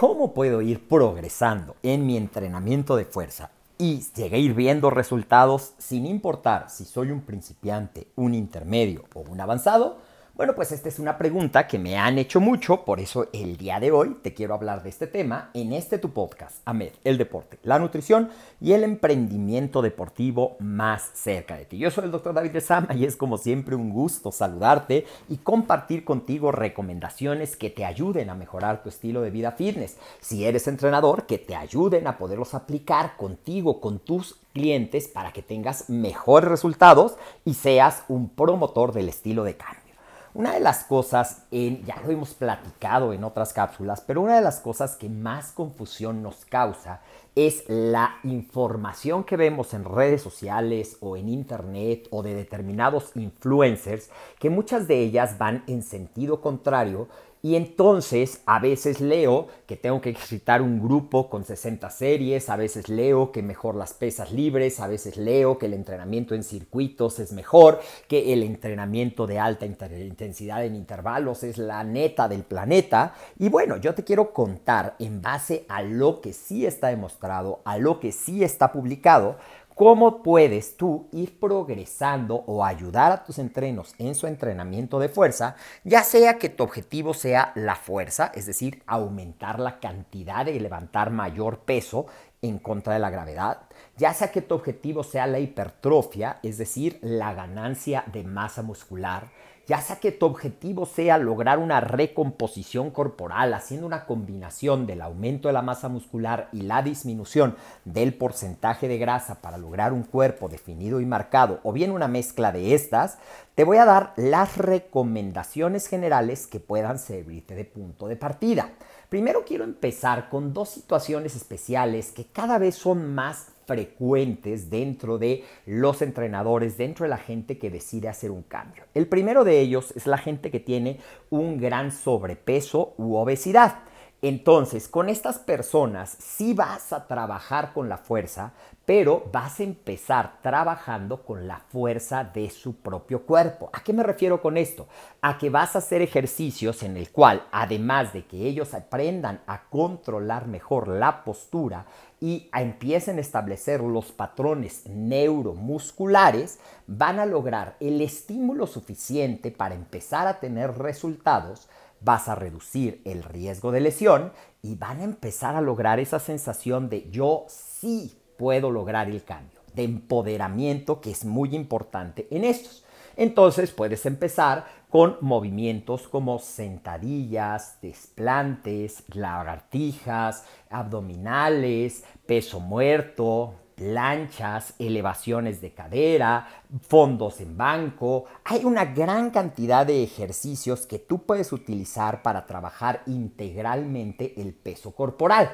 ¿Cómo puedo ir progresando en mi entrenamiento de fuerza y seguir viendo resultados sin importar si soy un principiante, un intermedio o un avanzado? Bueno, pues esta es una pregunta que me han hecho mucho, por eso el día de hoy te quiero hablar de este tema en este tu podcast, AMED, el deporte, la nutrición y el emprendimiento deportivo más cerca de ti. Yo soy el doctor David Sama y es como siempre un gusto saludarte y compartir contigo recomendaciones que te ayuden a mejorar tu estilo de vida fitness. Si eres entrenador, que te ayuden a poderlos aplicar contigo, con tus clientes para que tengas mejores resultados y seas un promotor del estilo de cambio. Una de las cosas, ya lo hemos platicado en otras cápsulas, pero una de las cosas que más confusión nos causa es la información que vemos en redes sociales o en internet o de determinados influencers, que muchas de ellas van en sentido contrario y entonces a veces leo que tengo que ejercitar un grupo con 60 series, a veces leo que mejor las pesas libres, a veces leo que el entrenamiento en circuitos es mejor, que el entrenamiento de alta intensidad en intervalos es la neta del planeta. Y bueno, yo te quiero contar en base a lo que sí está demostrado, a lo que sí está publicado, ¿Cómo puedes tú ir progresando o ayudar a tus entrenos en su entrenamiento de fuerza, ya sea que tu objetivo sea la fuerza, es decir, aumentar la cantidad de levantar mayor peso en contra de la gravedad, ya sea que tu objetivo sea la hipertrofia, es decir, la ganancia de masa muscular, ya sea que tu objetivo sea lograr una recomposición corporal haciendo una combinación del aumento de la masa muscular y la disminución del porcentaje de grasa para lograr un cuerpo definido y marcado o bien una mezcla de estas, te voy a dar las recomendaciones generales que puedan servirte de punto de partida. Primero quiero empezar con dos situaciones especiales que cada vez son más frecuentes dentro de los entrenadores, dentro de la gente que decide hacer un cambio. El primero de ellos es la gente que tiene un gran sobrepeso u obesidad. Entonces, con estas personas sí vas a trabajar con la fuerza, pero vas a empezar trabajando con la fuerza de su propio cuerpo. ¿A qué me refiero con esto? A que vas a hacer ejercicios en el cual, además de que ellos aprendan a controlar mejor la postura, y empiecen a establecer los patrones neuromusculares, van a lograr el estímulo suficiente para empezar a tener resultados, vas a reducir el riesgo de lesión y van a empezar a lograr esa sensación de yo sí puedo lograr el cambio, de empoderamiento que es muy importante en estos. Entonces puedes empezar con movimientos como sentadillas, desplantes, lagartijas, abdominales, peso muerto, planchas, elevaciones de cadera, fondos en banco. Hay una gran cantidad de ejercicios que tú puedes utilizar para trabajar integralmente el peso corporal.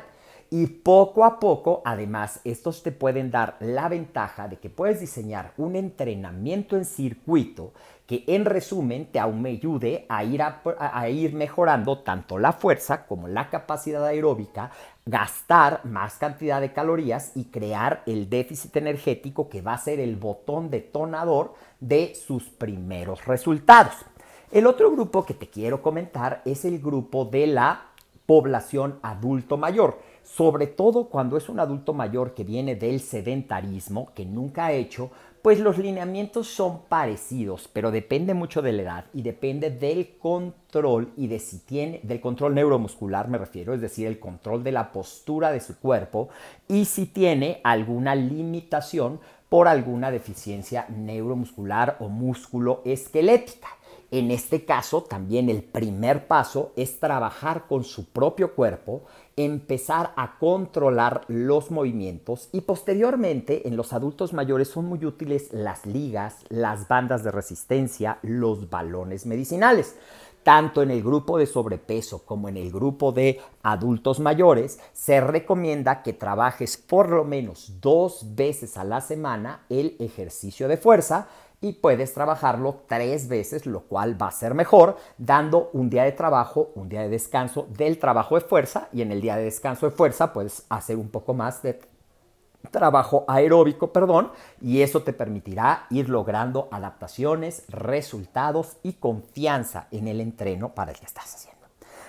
Y poco a poco, además, estos te pueden dar la ventaja de que puedes diseñar un entrenamiento en circuito que en resumen te ayude a ir, a, ir mejorando tanto la fuerza como la capacidad aeróbica, gastar más cantidad de calorías y crear el déficit energético que va a ser el botón detonador de sus primeros resultados. El otro grupo que te quiero comentar es el grupo de la población adulto mayor sobre todo cuando es un adulto mayor que viene del sedentarismo, que nunca ha hecho, pues los lineamientos son parecidos, pero depende mucho de la edad y depende del control y de si tiene, del control neuromuscular me refiero, es decir, el control de la postura de su cuerpo y si tiene alguna limitación por alguna deficiencia neuromuscular o músculo esquelética. En este caso, también el primer paso es trabajar con su propio cuerpo empezar a controlar los movimientos y posteriormente en los adultos mayores son muy útiles las ligas, las bandas de resistencia, los balones medicinales. Tanto en el grupo de sobrepeso como en el grupo de adultos mayores, se recomienda que trabajes por lo menos dos veces a la semana el ejercicio de fuerza y puedes trabajarlo tres veces, lo cual va a ser mejor, dando un día de trabajo, un día de descanso del trabajo de fuerza y en el día de descanso de fuerza puedes hacer un poco más de trabajo aeróbico, perdón, y eso te permitirá ir logrando adaptaciones, resultados y confianza en el entreno para el que estás haciendo.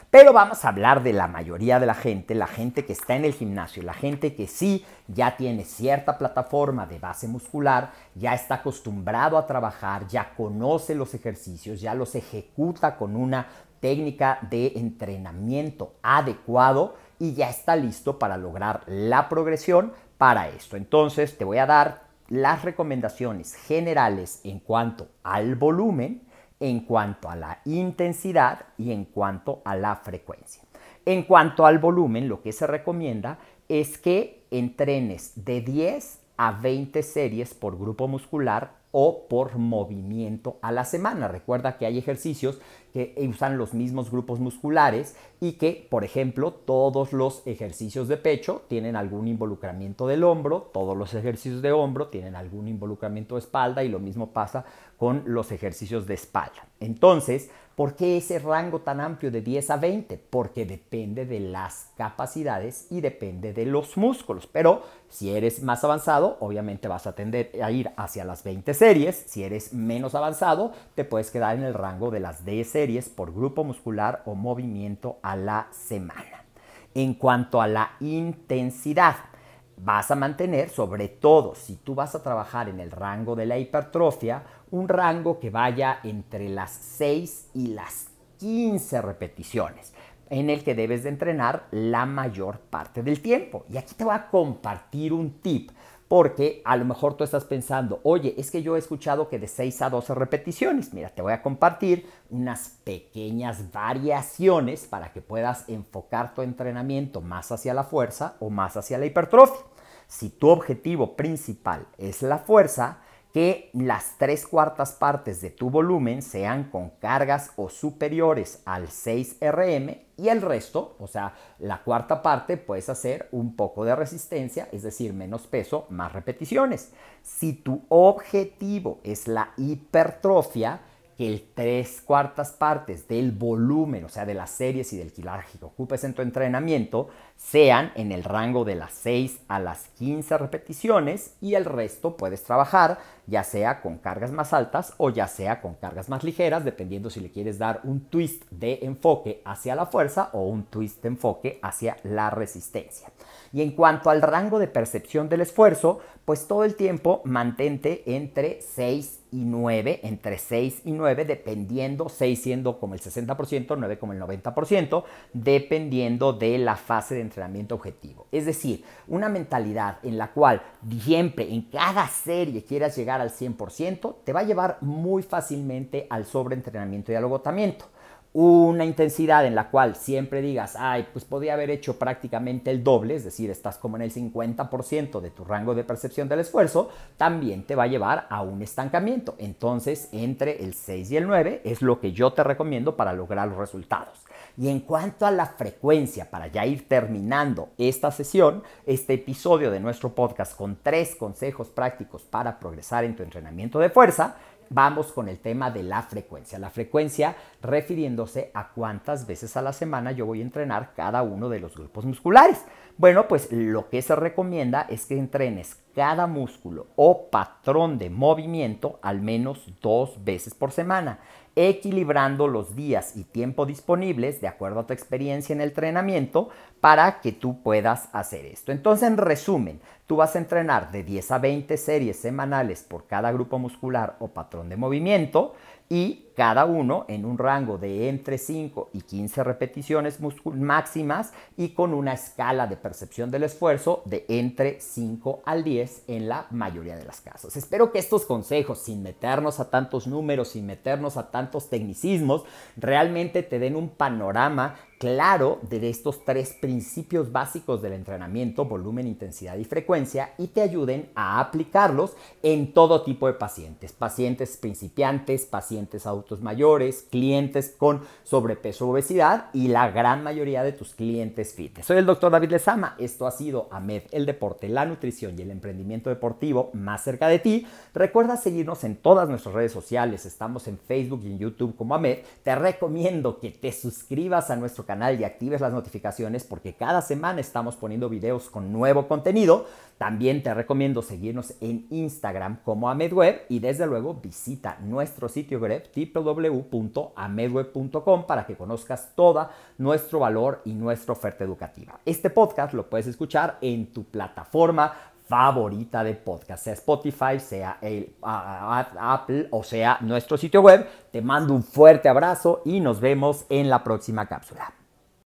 Pero vamos a hablar de la mayoría de la gente, la gente que está en el gimnasio, la gente que sí ya tiene cierta plataforma de base muscular, ya está acostumbrado a trabajar, ya conoce los ejercicios, ya los ejecuta con una técnica de entrenamiento adecuado y ya está listo para lograr la progresión para esto. Entonces te voy a dar las recomendaciones generales en cuanto al volumen en cuanto a la intensidad y en cuanto a la frecuencia. En cuanto al volumen, lo que se recomienda es que entrenes de 10 a 20 series por grupo muscular o por movimiento a la semana. Recuerda que hay ejercicios que usan los mismos grupos musculares y que, por ejemplo, todos los ejercicios de pecho tienen algún involucramiento del hombro, todos los ejercicios de hombro tienen algún involucramiento de espalda y lo mismo pasa con los ejercicios de espalda. Entonces, ¿por qué ese rango tan amplio de 10 a 20? Porque depende de las capacidades y depende de los músculos. Pero si eres más avanzado, obviamente vas a tender a ir hacia las 20 series. Si eres menos avanzado, te puedes quedar en el rango de las 10 series por grupo muscular o movimiento a la semana. En cuanto a la intensidad, vas a mantener, sobre todo si tú vas a trabajar en el rango de la hipertrofia, un rango que vaya entre las 6 y las 15 repeticiones, en el que debes de entrenar la mayor parte del tiempo. Y aquí te voy a compartir un tip, porque a lo mejor tú estás pensando, oye, es que yo he escuchado que de 6 a 12 repeticiones. Mira, te voy a compartir unas pequeñas variaciones para que puedas enfocar tu entrenamiento más hacia la fuerza o más hacia la hipertrofia. Si tu objetivo principal es la fuerza, que las tres cuartas partes de tu volumen sean con cargas o superiores al 6 RM y el resto, o sea, la cuarta parte puedes hacer un poco de resistencia, es decir, menos peso, más repeticiones. Si tu objetivo es la hipertrofia, que el tres cuartas partes del volumen, o sea, de las series y del kilaje que ocupes en tu entrenamiento, sean en el rango de las 6 a las 15 repeticiones y el resto puedes trabajar ya sea con cargas más altas o ya sea con cargas más ligeras, dependiendo si le quieres dar un twist de enfoque hacia la fuerza o un twist de enfoque hacia la resistencia. Y en cuanto al rango de percepción del esfuerzo, pues todo el tiempo mantente entre 6 y 9, entre 6 y 9, dependiendo, 6 siendo como el 60%, 9 como el 90%, dependiendo de la fase de entrenamiento objetivo. Es decir, una mentalidad en la cual siempre en cada serie quieras llegar al 100%, te va a llevar muy fácilmente al sobreentrenamiento y al agotamiento. Una intensidad en la cual siempre digas, ay, pues podía haber hecho prácticamente el doble, es decir, estás como en el 50% de tu rango de percepción del esfuerzo, también te va a llevar a un estancamiento. Entonces, entre el 6 y el 9 es lo que yo te recomiendo para lograr los resultados. Y en cuanto a la frecuencia, para ya ir terminando esta sesión, este episodio de nuestro podcast con tres consejos prácticos para progresar en tu entrenamiento de fuerza, vamos con el tema de la frecuencia. La frecuencia refiriéndose a cuántas veces a la semana yo voy a entrenar cada uno de los grupos musculares. Bueno, pues lo que se recomienda es que entrenes cada músculo o patrón de movimiento al menos dos veces por semana equilibrando los días y tiempo disponibles de acuerdo a tu experiencia en el entrenamiento para que tú puedas hacer esto. Entonces, en resumen, tú vas a entrenar de 10 a 20 series semanales por cada grupo muscular o patrón de movimiento y cada uno en un rango de entre 5 y 15 repeticiones máximas y con una escala de percepción del esfuerzo de entre 5 al 10 en la mayoría de las casos. Espero que estos consejos, sin meternos a tantos números, sin meternos a tantos tecnicismos, realmente te den un panorama claro de estos tres principios básicos del entrenamiento, volumen, intensidad y frecuencia, y te ayuden a aplicarlos en todo tipo de pacientes, pacientes principiantes, pacientes adultos mayores, clientes con sobrepeso o obesidad y la gran mayoría de tus clientes fitness. Soy el doctor David Lezama, esto ha sido AMED, el deporte, la nutrición y el emprendimiento deportivo más cerca de ti. Recuerda seguirnos en todas nuestras redes sociales, estamos en Facebook y en YouTube como AMED. Te recomiendo que te suscribas a nuestro canal y actives las notificaciones porque cada semana estamos poniendo videos con nuevo contenido. También te recomiendo seguirnos en Instagram como AmedWeb y desde luego visita nuestro sitio web www.amedweb.com para que conozcas todo nuestro valor y nuestra oferta educativa. Este podcast lo puedes escuchar en tu plataforma favorita de podcast, sea Spotify, sea el, Apple o sea nuestro sitio web. Te mando un fuerte abrazo y nos vemos en la próxima cápsula.